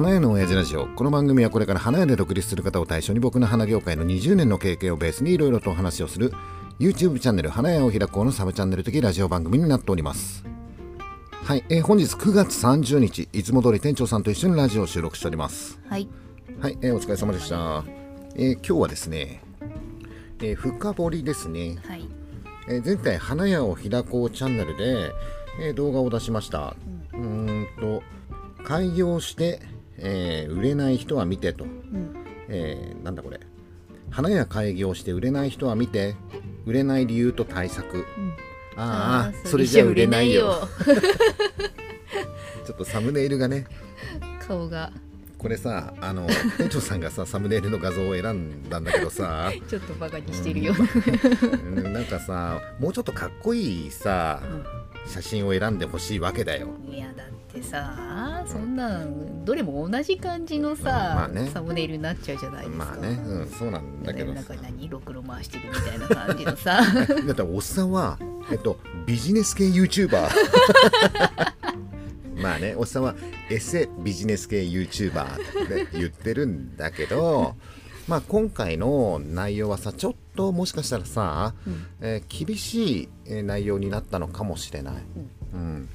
花屋の親父ラジオ。この番組はこれから花屋で独立する方を対象に僕の花業界の20年の経験をベースにいろいろとお話をする YouTube チャンネル花屋を開こうのサブチャンネル的ラジオ番組になっております。はい、えー本日9月30日いつも通り店長さんと一緒にラジオを収録しております。はい。はい、えーお疲れ様でした、えー今日はですね、えー深掘りですね。はい。えー前回花屋を開こうチャンネルで、えー動画を出しました。うーんと開業して、えー売れない人は見てと、うん。えーなんだこれ。花屋開業して売れない人は見て。売れない理由と対策、ああそれじゃ売れないよ。ちょっとサムネイルがね。顔が。これさあの 店長さんがさサムネイルの画像を選んだんだけどさ。ちょっとバカにしてるよ。うんなんかさもうちょっとかっこいいさ写真を選んでほしいわけだよ。いやだってさ、そんなんどれも同じ感じのさ、まあね。サムネイルになっちゃうじゃないですか。まあね。うんそうなんだけどさ。なんか何ろくろ回してるみたいな感じのさ。だっておっさんはえっとビジネス系 YouTuber まあねおっさんはエセビジネス系 YouTuber って言ってるんだけどまあ今回の内容はさちょっともしかしたらさ、えー厳しいえー内容になったのかもしれない、うん、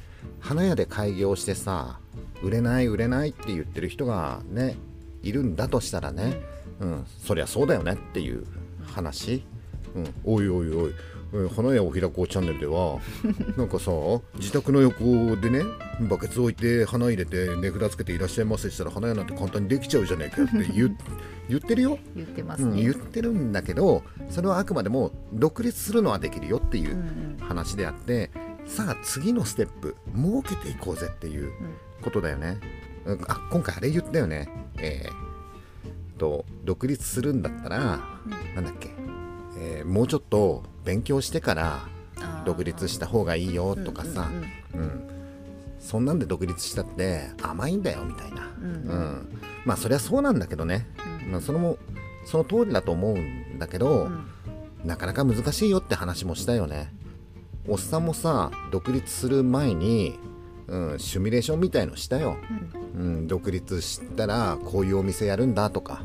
花屋で開業してさ売れない売れないって言ってる人がねいるんだとしたらね、うん、そりゃそうだよねっていう話、うん、おいおいおいえー花屋を開こうチャンネルでは なんかさ自宅の横でねバケツ置いて花入れて値札つけていらっしゃいませしたら花屋なんて簡単にできちゃうじゃねえかって言 言ってるよ、言ってますうん、ね。言ってるんだけどそれはあくまでも独立するのはできるよっていううん。話であって、さあ次のステップ設けていこうぜっていうことだよね、うんあ今回あれ言ったよね。えーと独立するんだったら、なんだっけ、えーもうちょっと勉強してから独立した方がいいよとかさ、うんうんうんそんなんで独立したって甘いんだよみたいな、うんうん。まあそりゃそうなんだけどね、まあ、それもその通りだと思うんだけど、うん。なかなか難しいよって話もしたよねおっさんもさ独立する前に、うん、シミュレーションみたいのしたよ、うん、独立したらこういうお店やるんだとか。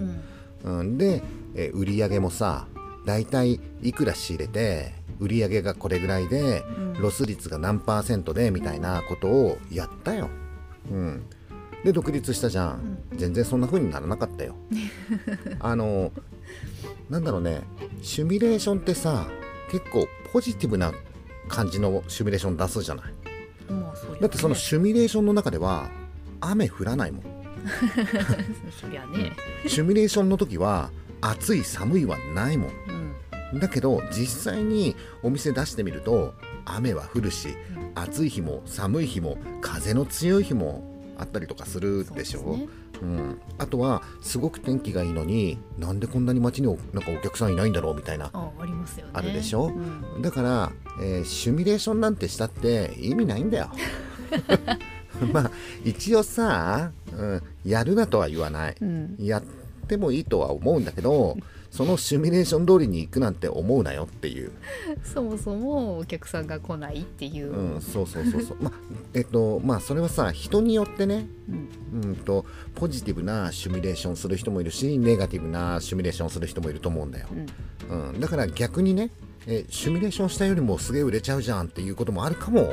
う、ん。うん、で、えー売り上げもさ大体いくら仕入れて売り上げがこれぐらいで、ロス率が何パーセントでみたいなことをやったよ、うん、で独立したじゃん、全然そんな風にならなかったよ。あのなんだろうね。シミュレーションってさ結構ポジティブな感じのシミュレーション出すじゃない。まあね。だってそのシミュレーションの中では雨降らないもん。そりゃね。シミュレーションの時は暑い寒いはないもん。うん。だけど実際にお店出してみると雨は降るし暑い日も寒い日も風の強い日もあったりとかするでしょ。そううん、あとはすごく天気がいいのになんでこんなに街におなんかお客さんいないんだろうみたいなあありますよね。あるでしょ？うん。だから、えーシミュレーションなんてしたって意味ないんだよ。まあ一応さ、うん、やるなとは言わない、うん。やってもいいとは思うんだけどそのシミュレーション通りに行くなんて思うなよっていう、そもそもお客さんが来ないっていう。うん、そうそうそうそう。まあえっとまあそれはさ人によってねうん。うんとポジティブなシミュレーションする人もいるしネガティブなシミュレーションする人もいると思うんだよ、うん。うん、だから逆にねえシミュレーションしたよりもすげえ売れちゃうじゃんっていうこともあるかも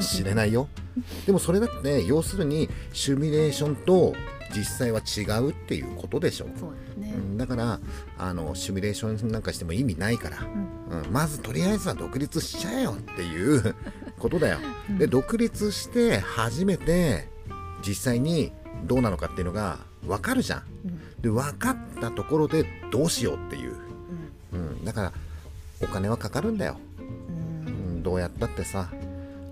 しれないよ。でもそれだって要するにシミュレーションと実際は違うっていうことでしょ、そうね。う。ん、だからあのシミュレーションなんかしても意味ないから、うん、まずとりあえずは独立しちゃえよっていう ことだよ。で独立して初めて実際にどうなのかっていうのが分かるじゃん。うん。で分かったところでどうしようっていう、うん。うん、だからお金はかかるんだよ、うん。うん、どうやったってさ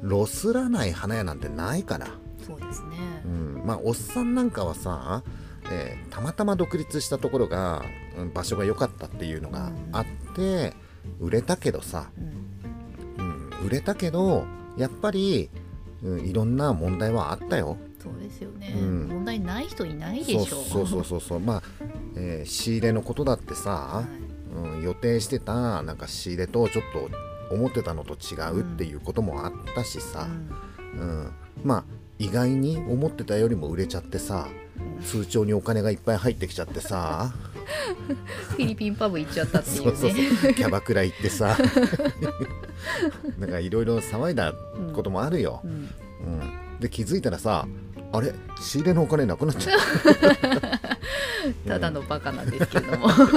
ロスらない花屋なんてないから、そうですね。うん、まあおっさんなんかはさ、えーたまたま独立したところが、うん場所が良かったっていうのがあって、売れたけどさ、うん。うん、売れたけどやっぱり、うん、いろんな問題はあったよ。そうですよね。うん。問題ない人いないでしょ。そうそうそうそうそう。まあ、えー仕入れのことだってさ、はい。うん、予定してたなんか仕入れとちょっと思ってたのと違うっていうこともあったしさ、うん。まあ意外に思ってたよりも売れちゃってさ通帳にお金がいっぱい入ってきちゃってさ。フィリピンパブ行っちゃったっていそうそううねそう。キャバクラ行ってさ。なんかいろいろ騒いだこともあるよ、うん。うん、で気づいたらさあれ？仕入れのお金なくなっちゃった。だのバカなんですけれども。たそう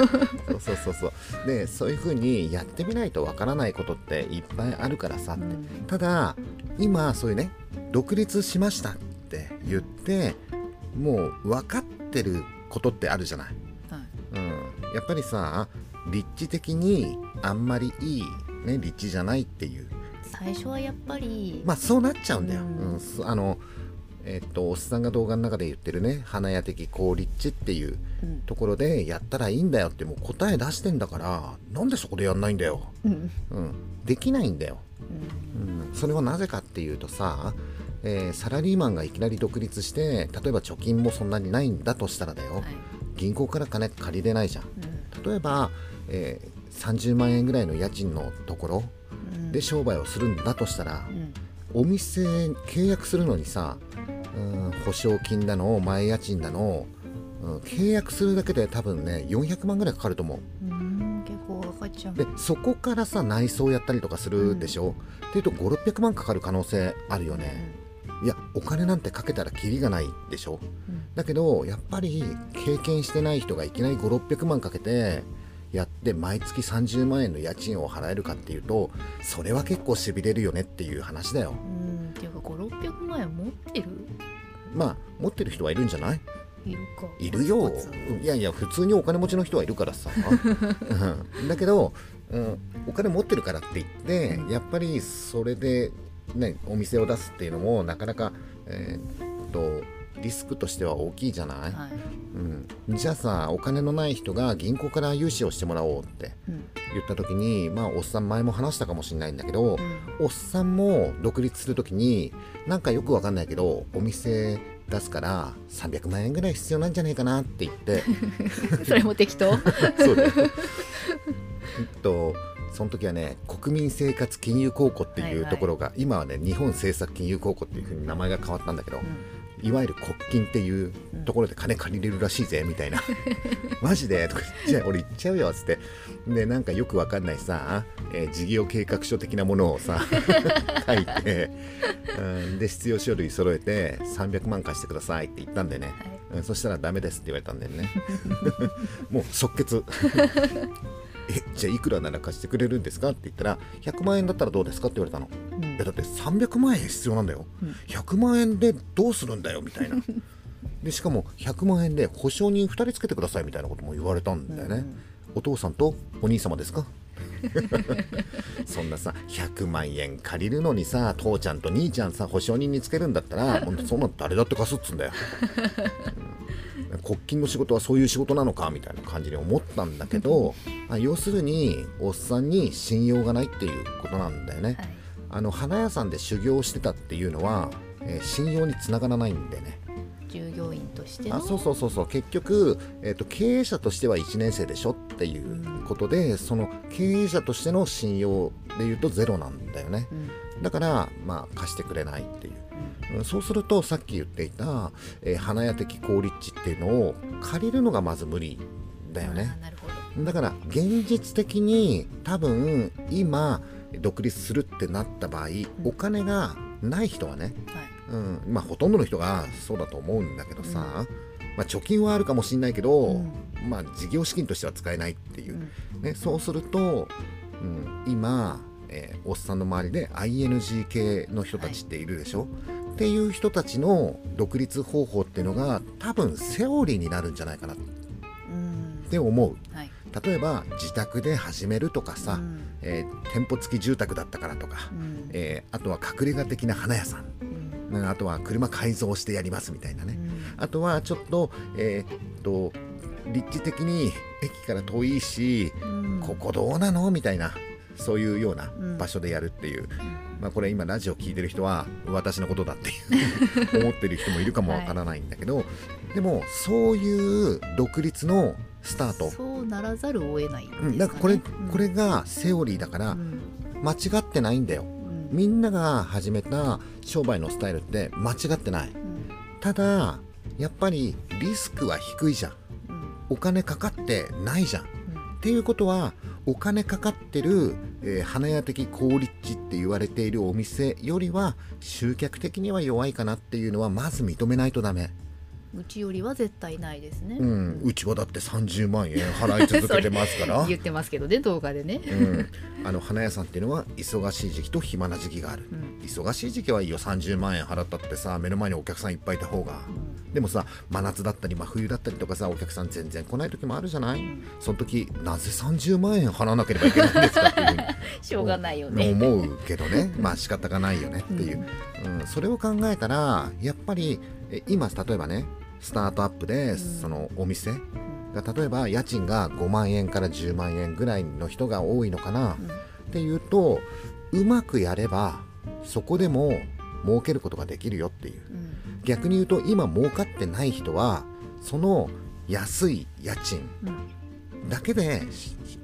そうそうそう。でそういうふうにやってみないとわからないことっていっぱいあるからさうん。ただ今そういうね独立しましたって言ってもう分かってることってあるじゃない、はい。うん、やっぱりさ立地的にあんまりいい、ね、立地じゃないっていう。最初はやっぱり、まあそうなっちゃうんだよ、うん。うん。そあのえっとおっさんが動画の中で言ってるね花屋的高立地っていううん。ところでやったらいいんだよってもう答え出してんだからなんでそこでやんないんだよ、うん。うん、できないんだよ、うん。うん、それはなぜかっていうとさ、えーサラリーマンがいきなり独立して例えば貯金もそんなにないんだとしたらだよ、はい。銀行から金借りれないじゃん。うん。例えば、えー30万円ぐらいの家賃のところうん。で商売をするんだとしたらうん。お店契約するのにさうん保証金だの前家賃だの、うん契約するだけで多分ね400万ぐらいかかると思う。うん結構かかっちゃう。でそこからさ内装やったりとかするでしょ、っていうと5600万かかる可能性あるよね、いやお金なんてかけたらキリがないでしょ？うん。だけどやっぱり経験してない人がいきなり5600万かけてやって毎月30万円の家賃を払えるかっていうとそれは結構しびれるよねっていう話だよ。うんっていうか5600万円持ってる？まあ持ってる人はいるんじゃない？いるか。いるよ。いやいや普通にお金持ちの人はいるからさ、う んだけど、うん、お金持ってるからって言ってやっぱりそれで、ね、お店を出すっていうのもなかなか、えーっとリスクとしては大きいじゃない、はい。うん、じゃあさお金のない人が銀行から融資をしてもらおうってうん。言った時にまあおっさん前も話したかもしれないんだけど、うん。おっさんも独立する時になんかよくわかんないけどお店出すから300万円ぐらい必要なんじゃないかなって言って。それも適当？そうだよ。えっとその時はね国民生活金融公庫ってはいはいいうところが、今はね日本政策金融公庫っていうふうに名前が変わったんだけど、いわゆる国金っていうところで金借りれるらしいぜみたいな。マジで？とかじゃあ俺行っちゃうよっつって。でなんかよくわかんないさ、えー事業計画書的なものをさ 書いて、うん、で必要書類揃えて300万貸してくださいって言ったんでね、うんそしたらダメですって言われたんだよね。もう即決えじゃあいくらなら貸してくれるんですか？って言ったら100万円だったらどうですか？って言われたの。うん。えだって300万円必要なんだよ、うん。100万円でどうするんだよみたいな。でしかも100万円で保証人2人つけてくださいみたいなことも言われたんだよね、お父さんとお兄様ですか？そんなさ100万円借りるのにさ父ちゃんと兄ちゃんさ保証人につけるんだったらそんなの誰だって貸すっつうんだよ、うん国金の仕事はそういう仕事なのかみたいな感じに思ったんだけどまあ要するにおっさんに信用がないっていうことなんだよね、はい。あの花屋さんで修行してたっていうのは、えー信用につながらないんでね。従業員としての？あそうそうそうそう。結局、えー、と経営者としては1年生でしょっていうことでその経営者としての信用でいうとゼロなんだよね。うん。だからまあ貸してくれないっていう、うんそうするとさっき言っていた、えー花屋的好立地っていうのを借りるのがまず無理だよね。だから現実的に多分今独立するってなった場合、お金がない人はね、はい。うん、まあほとんどの人がそうだと思うんだけどさ、まあ、貯金はあるかもしれないけど、うん。まあ事業資金としては使えないっていうう、ん。ね、そうすると、うん、今、えーおっさんの周りで ING 系の人たちっているでしょ、っていう人たちの独立方法っていうのが多分セオリーになるんじゃないかなっうん。て思う。はい。例えば自宅で始めるとかさ、うん。えー店舗付き住宅だったからとか、うん。えーあとは隠れ家的な花屋さん。うん。うんあとは車改造してやりますみたいなね、うん。あとはちょっと,、えーっと立地的に駅から遠いし、うん。ここどうなのみたいなそういうようなうん。場所でやるっていう、まあ、これ今ラジオ聞いてる人は私のことだっていう 思ってる人もいるかもわからないんだけど、でもそういう独立のスタート、そうならざるを得ないね。うん、なんかこれ、うん。これがセオリーだからうん。間違ってないんだよ、うん。みんなが始めた商売のスタイルって間違ってない。うん。ただやっぱりリスクは低いじゃん。うん。お金かかってないじゃん。うん。っていうことはお金かかってる、えー花屋的好立地って言われているお店よりは集客的には弱いかなっていうのはまず認めないとダメ、うちよりは絶対ないですね、うん、うちはだって30万円払い続けてますから。言ってますけどね動画でね、うん、あの花屋さんっていうのは忙しい時期と暇な時期がある。うん。忙しい時期はいいよ。30万円払ったってさ目の前にお客さんいっぱいいた方が。でもさ真夏だったり真冬だったりとかさお客さん全然来ない時もあるじゃない？その時なぜ30万円払わなければいけないんですかっていう。しょうがないよね、思うけどね。まあ仕方がないよねっていう、うん、それを考えたらやっぱりえ今例えばねスタートアップでそのお店が例えば家賃が5万円から10万円ぐらいの人が多いのかな、っていうとうまくやればそこでも儲けることができるよっていう。うん。逆に言うと今儲かってない人はその安い家賃うん。だけで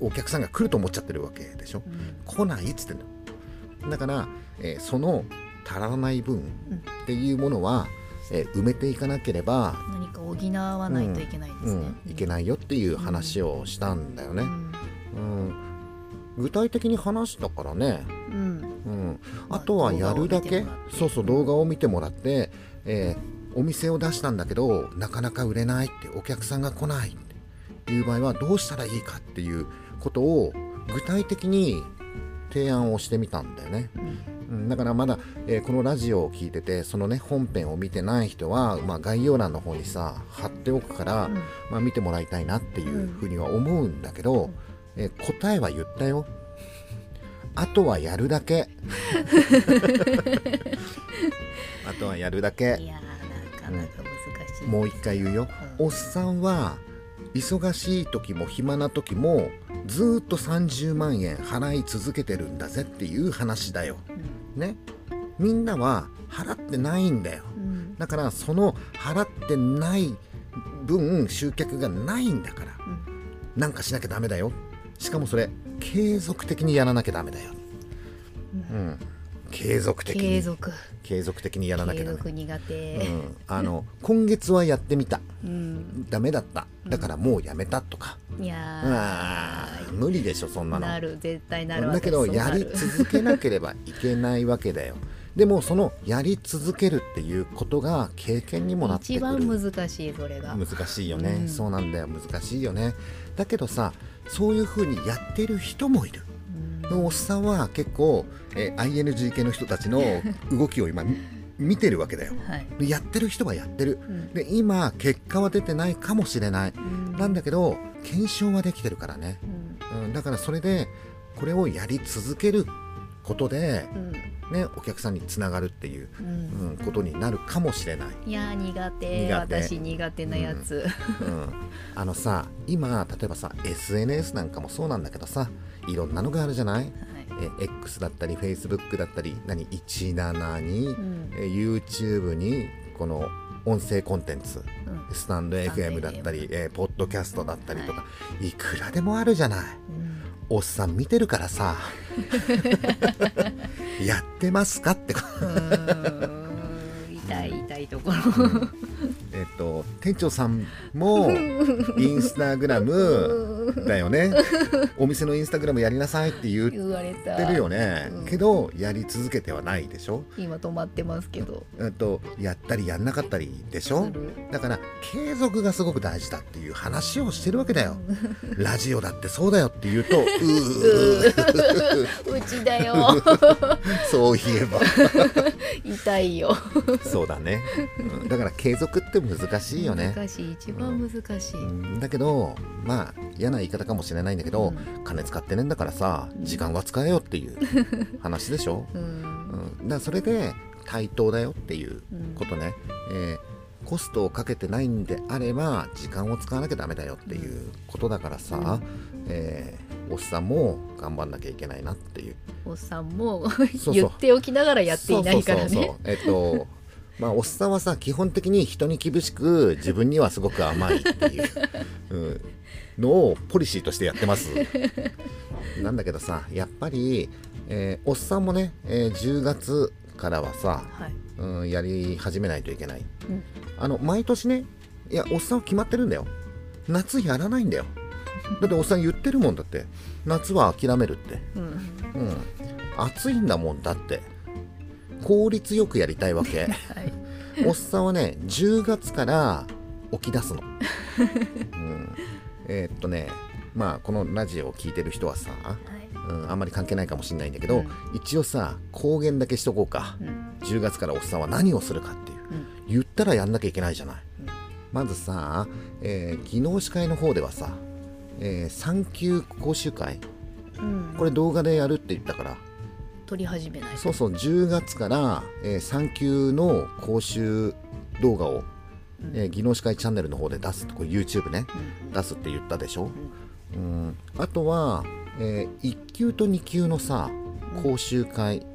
お客さんが来ると思っちゃってるわけでしょ。うん。来ないっつってんのだから、えーその足らない分っていうものは、えー埋めていかなければ、何か補わないといけないですね、うん、いけないよっていう話をしたんだよね、うん。うん、具体的に話したからね、うん。ああとはやるだけ。そうそう動画を見てもらって、えーお店を出したんだけどなかなか売れないってお客さんが来ないっていう場合はどうしたらいいかっていうことを具体的に提案をしてみたんだよね。うん、だからまだ、えーこのラジオを聞いててそのね本編を見てない人は、まあ、概要欄の方にさ貼っておくから、うんまあ、見てもらいたいなっていうふうには思うんだけど、えー答えは言ったよ。あとはやるだけ。あとはやるだけ。いやーなかなか難しい、もう一回言うよ。おっさんは忙しい時も暇な時もずーっと30万円払い続けてるんだぜっていう話だよ。ね。みんなは払ってないんだよ。うん。だからその払ってない分集客がないんだから、なんかしなきゃダメだよ。しかもそれ継続的にやらなきゃダメだよ、うん、継続的に。継続。継続的にやらなきゃ継ダメ、続苦手。うん、あの 今月はやってみた。うん、ダメだった。だからもうやめたとか、いやあー無理でしょそんなの。ーなる絶対なるだけどやり続けなければいけないわけだよ。でもそのやり続けるっていうことが経験にもなってくる。一番難しいそれが。難しいよね、うん。そうなんだよ。難しいよね。だけどさそういう風にやってる人もいるおっさんは結構、えー ING 系の人たちの動きを今み見てるわけだよ。はい、でやってる人はやってる。うん。で今結果は出てないかもしれない。うん。なんだけど検証はできてるからね、うん。うん、だからそれでこれをやり続けることで、うん。ね、お客さんにつながるっていう、うん。うん、ことになるかもしれない。いやー苦手。私苦手なやつ、うん、あのさ今例えばさ SNS なんかもそうなんだけどさいろんなのがあるじゃない？はい。え X だったり Facebook だったり何？17に、うん。え YouTube にこの音声コンテンツ。うん。スタンド FM だったりえーポッドキャストだったりとか、い、くらでもあるじゃない。うんおっさん見てるからさ。やってますかって。痛い痛いところえっと店長さんも インスタグラムだよね。お店のインスタグラムやりなさいって言ってるよね、うん。けどやり続けてはないでしょ。今止まってますけど。えっとやったりやんなかったりでしょ。だから継続がすごく大事だっていう話をしてるわけだよ。ラジオだってそうだよって言うと うー。うちだよ。そういえば痛いよ。そうだね、うん。だから継続って難しいよね。難しい。一番難しい、うん。だけどまあ嫌な言い方かもしれないんだけど、うん。金使ってねえんだからさ時間は使えよっていう話でしょ、うん。うん、だからそれで対等だよっていうことね、えーコストをかけてないんであれば時間を使わなきゃダメだよっていうことだからさ、えーおっさんも頑張んなきゃいけないなっていう。おっさんも言っておきながらやっていないからね。えっとまあおっさんはさ基本的に人に厳しく自分にはすごく甘いっていう、うん、のをポリシーとしてやってます。なんだけどさやっぱり、えーおっさんもね、えー10月からはさ、はい。うん、やり始めないといけない。うん。あの毎年ねいやおっさんは決まってるんだよ。夏やらないんだよだっておっさん言ってるもんだって。夏は諦めるって。うん。うん。暑いんだもんだって。効率よくやりたいわけ。はい。おっさんはね10月から起き出すの、うん、えーっとねまあこのラジオを聞いてる人はさ、はい。うん、あんまり関係ないかもしれないんだけど、うん。一応さ公言だけしとこうか。うん。10月からおっさんは何をするかっていう。うん。言ったらやんなきゃいけないじゃない、うん。まずさ、えー技能士会の方ではさ、えー産休講習会うん。これ動画でやるって言ったから。撮り始めないと。そうそう10月から、えー産休の講習動画を、えー技能士会チャンネルの方で出すこれ YouTube ね。うん。出すって言ったでしょ、うん、あとは、え1級と2級のさ講習会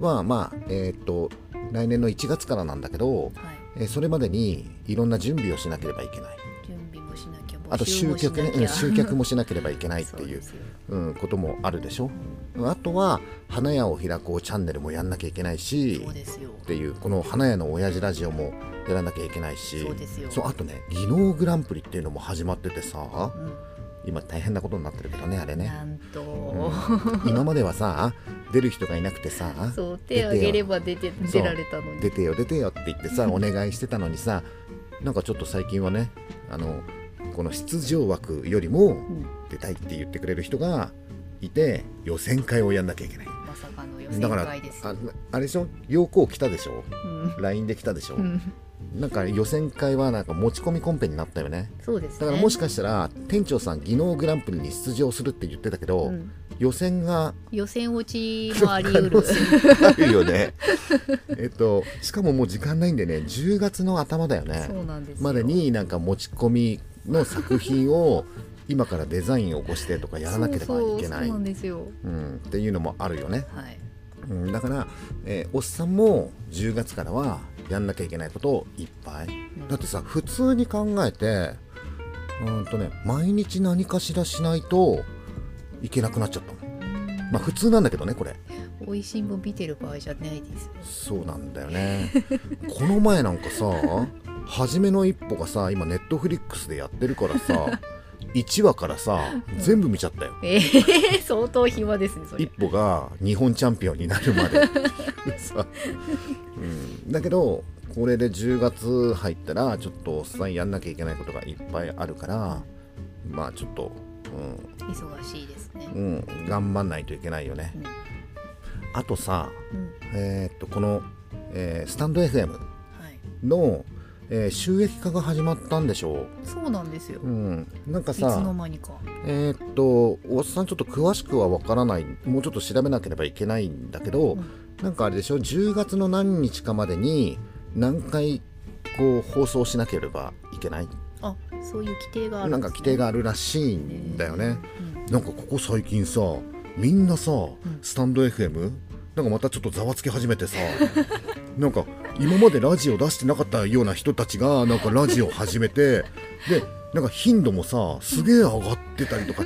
はまあえっ、と来年の1月からなんだけど、はい。えーそれまでにいろんな準備をしなければいけない。準あと集客ね、集客もしなければいけないっていう そうん、こともあるでしょ、あとは花屋を開こうチャンネルもやんなきゃいけないしっていうこの花屋の親父ラジオもやらなきゃいけないしそうですよ。そうあとね技能グランプリっていうのも始まっててさうん。今大変なことになってるけどねあれね。なんと、うん。今まではさ出る人がいなくてさそう手挙げれば出て出られたのに。出てよ出てよって言ってさ お願いしてたのにさなんかちょっと最近はねあのこの出場枠よりもうん出たいって言ってくれる人がいて予選会をやんなきゃいけない。まさかの予選だから会ですよ。ああれでしょ？要項来たでしょ？うん。LINE で来たでしょ、うんなんか予選会はなんか持ち込みコンペになったよね。そうですね。だからもしかしたら店長さん技能グランプリに出場するって言ってたけど、うん。予選が予選落ちもあり得る。ある。よね。えっとしかももう時間ないんでね10月の頭だよね。そうなんですよ。までになんか持ち込みの作品を今からデザインを起こしてとかやらなければいけない。そうそうそうなんですよ。うん、っていうのもあるよね、はい。うん、だから、えーおっさんも10月からはやんなきゃいけないこといっぱい。だってさ普通に考えてうんとね毎日何かしらしないといけなくなっちゃったの。まあ普通なんだけどねこれ。美味しいもん見てる場合じゃないですそうなんだよね。この前なんかさ初めの一歩がさ今ネットフリックスでやってるからさ 1話からさ全部見ちゃったよ。えー、相当暇ですねそれ。一歩が日本チャンピオンになるまで。さ、う。ん、だけどこれで10月入ったらちょっとおっさんやんなきゃいけないことがいっぱいあるからまあちょっと、忙しいですね。うん。うん、頑張んないといけないよね。うん。あとさうん。えーっとこの、えースタンド FM はい。の、えー収益化が始まったんでしょそうなんですよ。う、うん、なんかいつのさ間にか。えーっとおっさんちょっと詳しくはわからない。もうちょっと調べなければいけないんだけど、うん。なんかあれでしょ10月の何日かまでに何回こう放送しなければいけない？あそういう規定があるなんか規定があるらしいんだよね、なんかここ最近さみんなさ、スタンド FM なんかまたちょっとざわつき始めてさ なんか今までラジオ出してなかったような人たちがなんかラジオ始めてでなんか頻度もさすげえ上がってたりとか。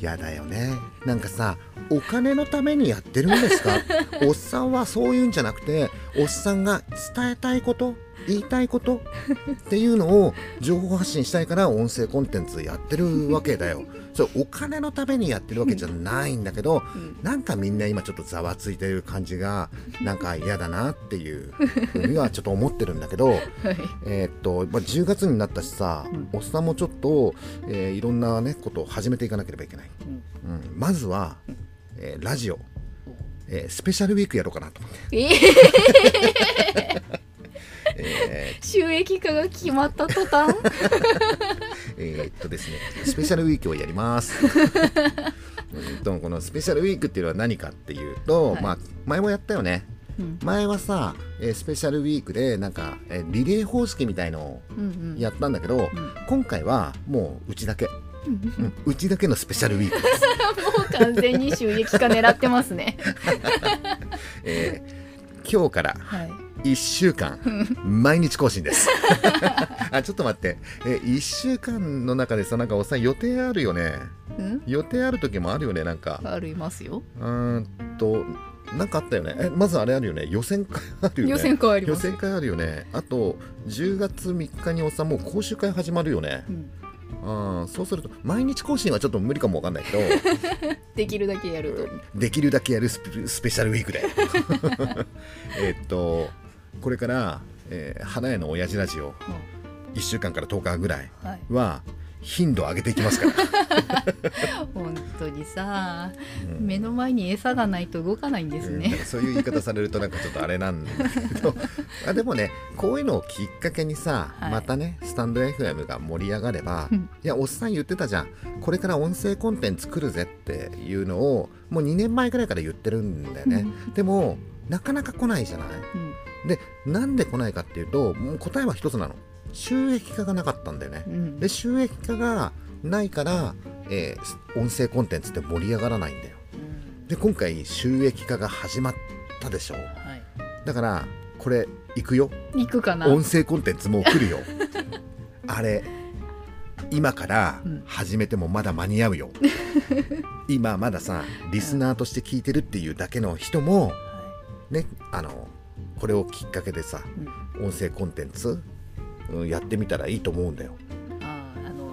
やだよね。なんかさお金のためにやってるんですか？おっさんはそういうんじゃなくておっさんが伝えたいこと言いたいことっていうのを情報発信したいから音声コンテンツやってるわけだよ。それお金のためにやってるわけじゃないんだけど、なんかみんな今ちょっとざわついてる感じが なんか嫌だなっていうふうにはちょっと思ってるんだけど、はい。えーっとまあ、10月になったしさ、おっさんもちょっと、えーいろんなねことを始めていかなければいけない。うん。うん、まずは、えーラジオ、えースペシャルウィークやろうかなと思って。ええー、収益化が決まった途端？えーっとですね、スペシャルウィークをやります。うんとこのスペシャルウィークっていうのは何かっていうと、はい。まあ前もやったよね。うん。前はさ、えースペシャルウィークでなんか、えーリレー方式みたいのをうんうん。やったんだけど、ん。今回はもううちだけ、うん。うん。うちだけのスペシャルウィークです。もう完全に収益化狙ってますね。えー今日からはい1週間。毎日更新です。あちょっと待って。え1週間の中でさなんかおっさん予定あるよね。うん？予定ある時もあるよねなんか。ありますよ。うーんとなんかあったよね。えまずあれあるよね。予選会あるよね。予選会あり予ます。選会あるよね。あと10月3日におっさんもう講習会始まるよね。うん。あーそうすると毎日更新はちょっと無理かもわかんないけど。できるだけやると。できるだけやるスペスペシャルウィークで。えっとこれから、えー花屋の親父ラジオ1週間から10日ぐらいは頻度を上げていきますから、本当にさうん。目の前に餌がないと動かないんですうん。ねそういう言い方されるとなんかちょっとあれなんだけど。あでもねこういうのをきっかけにさ、はい。またねスタンド FM が盛り上がれば、うん。いやおっさん言ってたじゃん。これから音声コンテンツ作るぜっていうのをもう2年前ぐらいから言ってるんだよね。でもなかなか来ないじゃない？うんでなんで来ないかっていうともう答えは一つなの。収益化がなかったんだよね。うん。で収益化がないから、えー音声コンテンツって盛り上がらないんだよ。うん。で今回収益化が始まったでしょ。はい。だからこれ行くよ。行くかな。音声コンテンツもう来るよ。あれ今からうん。始めてもまだ間に合うよ、今まださリスナーとして聞いてるっていうだけの人もはねあのこれをきっかけでさいうん。音声コンテンツ、うんやってみたらいいと思うんだよ。あーあの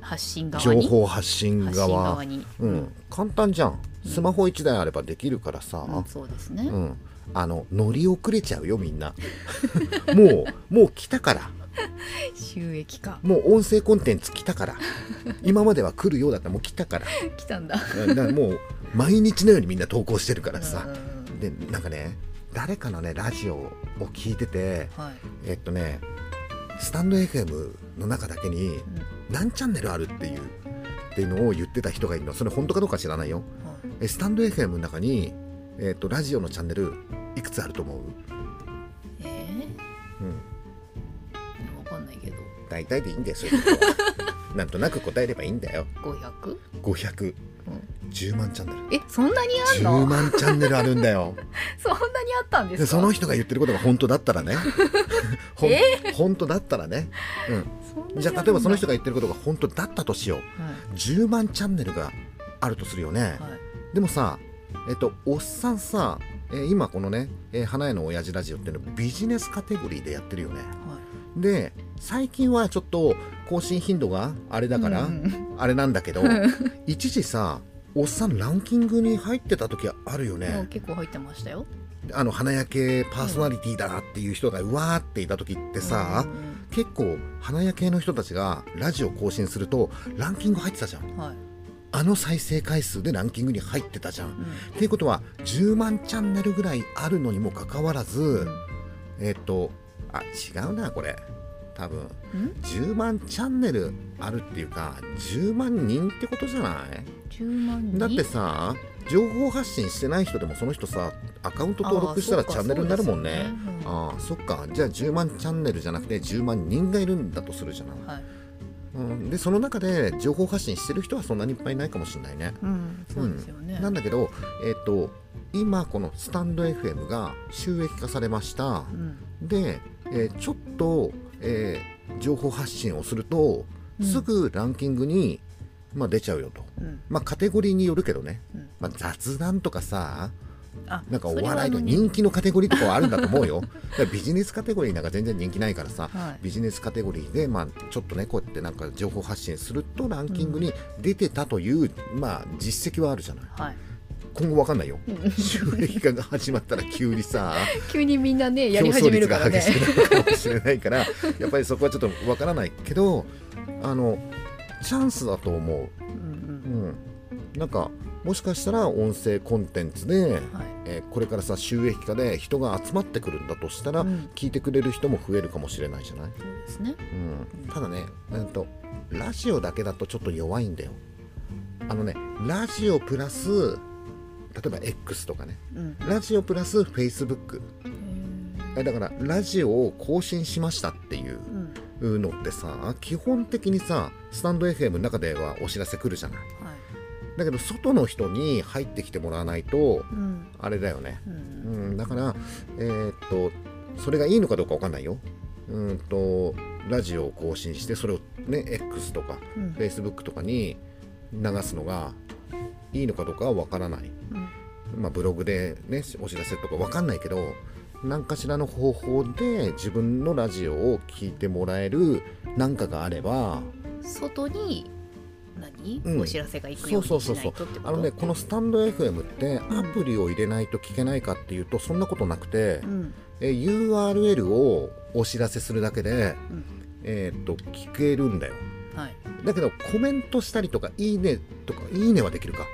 発信側情に報発信側。うん、簡単じゃん。スマホ1台あればできるからさ、うんそうですね。うん、あの乗り遅れちゃうよみんな。もうもう来たから。収益化。もう音声コンテンツ来たから。今までは来るようだった。らもう来たから。来たんだ。うんだからもう毎日のようにみんな投稿してるからさ。うん。でなんかね誰かのねラジオを聞いててはい。えっとねスタンド FM の中だけにうん。何チャンネルあるっていうっていうのを言ってた人がいるの。それ本当かどうか知らないよ。はい。えスタンド FM の中に、えっとラジオのチャンネルいくつあると思う、えうん、ー、わかんないけど。大体でいいんだよそういうことは。なんとなく答えればいいんだよ。500? 510うん。万チャンネル。えそんなにあん10の万チャンネルあるんだよ。そんなにあったんですその人が言ってることが本当だったらね。ほん本当だったらね、うん、じゃあ例えばその人が、が言ってることが本当だったとしよう。は10万チャンネルがあるとするよね、いはい。でもさえっとおっさんさ、えー今このね、えー花屋の親父ラジオっていうのビジネスカテゴリーでやってるよね。はい。で最近はちょっと更新頻度があれだから、うん。あれなんだけど 一時さおっさんランキングに入ってた時あるよね。結構入ってましたよ。あの花焼けパーソナリティだなっていう人がうわーっていた時ってさ、うん結構花焼けの人たちがラジオ更新するとランキング入ってたじゃん。はい。あの再生回数でランキングに入ってたじゃん、うん。っていうことは10万チャンネルぐらいあるのにもかかわらず、うん。えっとあ違うなこれ多分うん？10万チャンネルあるっていうか10万人ってことじゃない？10万人？だってさ情報発信してない人でもその人さアカウント登録したらあーチャンネルになるもんね。そうですよね。うんああそっか。じゃあ10万チャンネルじゃなくて10万人がいるんだとするじゃない、はい。うん、でその中で情報発信してる人はそんなにいっぱいいないかもしれないね。うんそうですよね、なんだけどえっ、と今このスタンド FM が収益化されました。うん。で、えーちょっと、えー情報発信をするとうん。すぐランキングに、まあ、出ちゃうよと。うん。まあカテゴリーによるけどね、うん。まあ、雑談とかさあなんかお笑いの人気のカテゴリーとかはあるんだと思うよ。ビジネスカテゴリーなんか全然人気ないからさはい。ビジネスカテゴリーで、まあ、ちょっとねこうやってなんか情報発信するとランキングに出てたという、まあ、実績はあるじゃない。はい今後わかんないよ。うん。収益化が始まったら急にさ 急にみんなねやり競争始める率がからね激しくなるかもしれないから やっぱりそこはちょっとわからないけどあのチャンスだと思う、うんうん、なんかもしかしたら音声コンテンツで、うんはい。えーこれからさ収益化で人が集まってくるんだとしたら、うん。聞いてくれる人も増えるかもしれないじゃない、そうですね。うん、ただね、うんと、ラジオだけだとちょっと弱いんだよ。あのねラジオプラス例えば X とかね。うん。ラジオプラス Facebook だからラジオを更新しましたっていうのってさ基本的にさスタンド FM の中ではお知らせ来るじゃない。はい。だけど外の人に入ってきてもらわないとうん。あれだよね、ううん。ん、だからえーっとそれがいいのかどうかわかんないよ。うんとラジオを更新してそれをね X とかうん。Facebook とかに流すのがいいのかどうかはわからない、うんまあ、ブログでねお知らせとかわかんないけど何かしらの方法で自分のラジオを聞いてもらえる何かがあれば外に何、うん。お知らせが行くようにしないとってこと？あのねこのスタンド FM ってアプリを入れないと聞けないかっていうとそんなことなくてう、ん。え URL をお知らせするだけで、うん。えーっと聞けるんだよ。はい。だけどコメントしたりとかいいねとかいいねはできるか。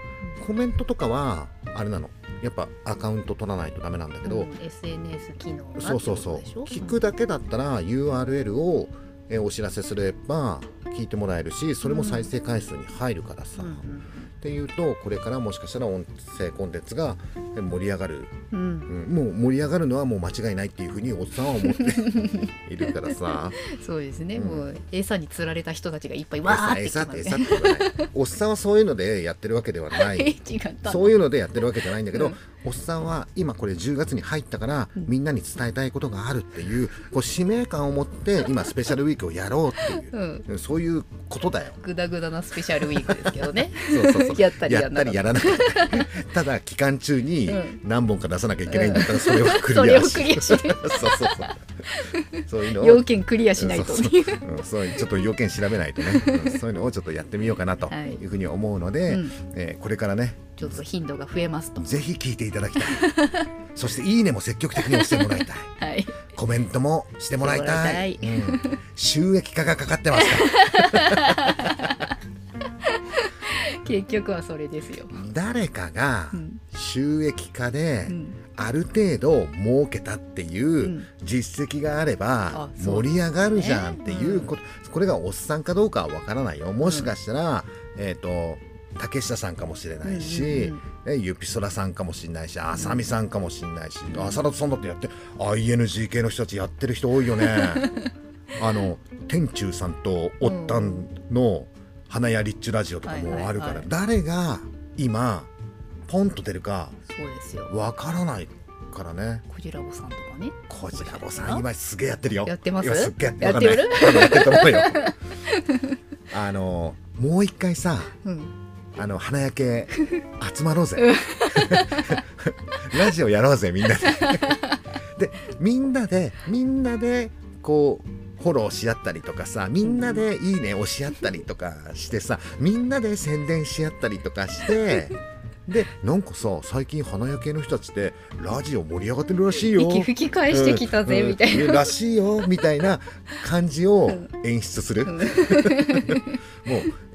コメントとかはあれなの。やっぱアカウント取らないとダメなんだけど、うん SNS 機能がそうそうそう。聞くだけだったら URL をえーお知らせすれば聞いてもらえるしそれも再生回数に入るからさ、うんっていうとこれからもしかしたら音声コンテンツがえー盛り上がる、うん。うん。うんもう盛り上がるのはもう間違いないっていうふうにおっさんは思って いるからさ。そうですね、うん。もう餌に釣られた人たちがいっぱいわーって餌って餌って おっさんはそういうのでやってるわけではなえい そういうのでやってるわけじゃないんだけど、うん。おっさんは今これ10月に入ったから、うん。みんなに伝えたいことがあるっていうこう使命感を持って今スペシャルウィークをやろうっていう。う、んそういうことだよ。グダグダなスペシャルウィークですけどね。そうそうそうやったりやらなかった。ただ期間中にうん。何本か出さなきゃいけないんだったらそれをクリアしクリアしてそうそうそう。そういうのを要件クリアしないと。そうそう。そううんそうちょっと要件調べないとね、うんそういうのをちょっとやってみようかなとはい。いうふうに思うので、うん。えーこれからねちょっと頻度が増えますと。ぜひ聞いていただきたい。そしていいねも積極的に押してもらいたい。はい。コメントもしてもらいたい。うん。収益化がかかってますから 結局はそれですよ、誰かがうん。収益化でうん。ある程度儲けたっていうん。実績があれば盛り上がるじゃんっていうねこと、これがおっさんかどうかはわからないよ。もしかしたら、えっ、と竹下さんかもしれないし、うんえゆぴそらさんかもしれないしあさみさんかもしれないし、浅田さんだってやって INGK の人たちやってる人多いよね。あの天中さんとおったんの花屋リッチラジオとかもあるから、はい。はいはい誰が今ポンと出るかそうですよ。わからないからね。クジラボさんとかね。こちらもさん。今すげえやってるよ。やってます？今すっげえやってる。あのもう一回さうん。あの花焼け集まろうぜ。ラジオやろうぜみんなで。でみんなでみんなでこうフォローし合ったりとかさみんなでいいね押し合ったりとかしてさみんなで宣伝し合ったりとかしてでなんかさ最近花焼けの人たちってラジオ盛り上がってるらしいよ。息吹き返してきたぜ、うんみたいな、うんらしいよみたいな感じを演出する、うん。もう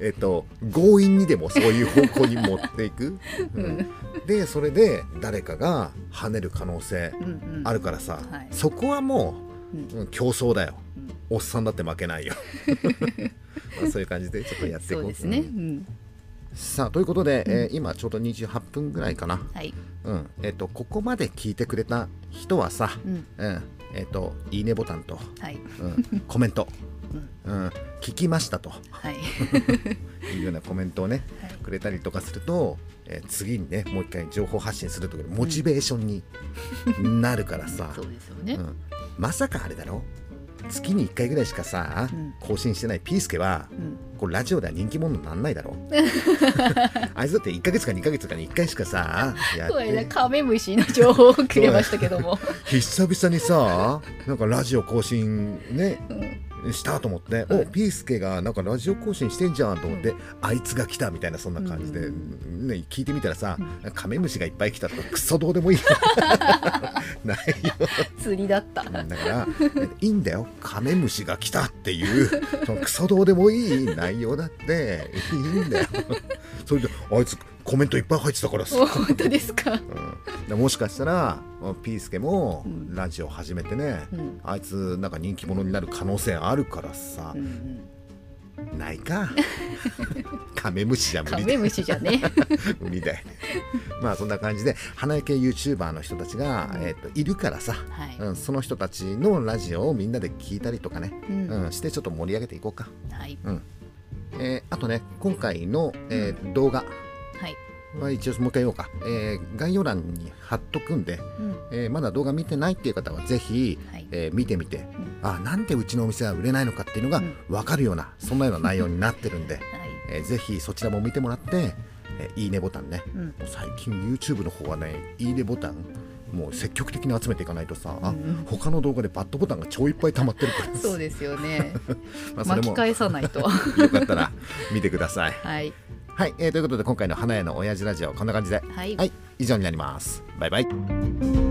えっ、と強引にでもそういう方向に持っていく、うん。うん。でそれで誰かが跳ねる可能性うんうん。あるからさ、はい。そこはもうん。う、うん競争だようん。おっさんだって負けないよ。まあそういう感じでちょっとやっていこそううですね、ううん。んさあということで、えー今ちょうど28分ぐらいかな、はい、うん。えっとここまで聞いてくれた人はさ、うん。うん。えっといいねボタンと、はい。うん、コメント、うん、聞きましたと。はい。いうようなコメントをねはい。くれたりとかすると、えー次にねもう一回情報発信するというモチベーションになるからさ、そうですよね、うん、まさかあれだろ？月に1回ぐらいしかさ、うん。更新してないピースケはうん。これラジオでは人気者になんないだろ。あいつだって1ヶ月か2ヶ月かに1回しかさ やこれね。カメムシの情報をくれましたけども、久々にさなんかラジオ更新ねうんしたと思って、はいおピースケがなんかラジオ更新してんじゃんと思って、あいつが来たみたいなそんな感じで、うね、聞いてみたらさ、うカメムシがいっぱい来たとかクソどうでもいいよ。ないよ。釣りだった、だからいいんだよ。カメムシが来たっていうそのクソどうでもいい内容だって。いいんだよ。それであいつコメントいっぱい入ってたからさ、お 本当ですか、うん、でもしかしたらピースケもうん。ラジオ始めてね、うん。あいつなんか人気者になる可能性あるからさ。う、んないか。カメムシじゃうん、無理だカメムシじゃね無理だよね。まあそんな感じで花焼け YouTuber の人たちが、うん。えー、といるからさ、はい、うん、その人たちのラジオをみんなで聞いたりとかね、うん。うん、してちょっと盛り上げていこうか、はい。うん。えーあとね今回の、えー動画はい、まあ、一応もう一回言おうか、えー概要欄に貼っとくんで、うん。えーまだ動画見てないっていう方はぜひ、はい。えー見てみて、あなんでうちのお店は売れないのかっていうのがうん。分かるような、そんなような内容になってるんで、はい。えーぜひそちらも見てもらって、えーいいねボタンね、うん。最近 YouTube の方はねいいねボタンもう積極的に集めていかないとさ、ん他の動画でバッドボタンが超いっぱい溜まってるから。そうですよね。まあそれも巻き返さないと。よかったら見てください。はいはい、えーということで今回の花屋の親父ラジオこんな感じで、はいはい、以上になります。バイバイ。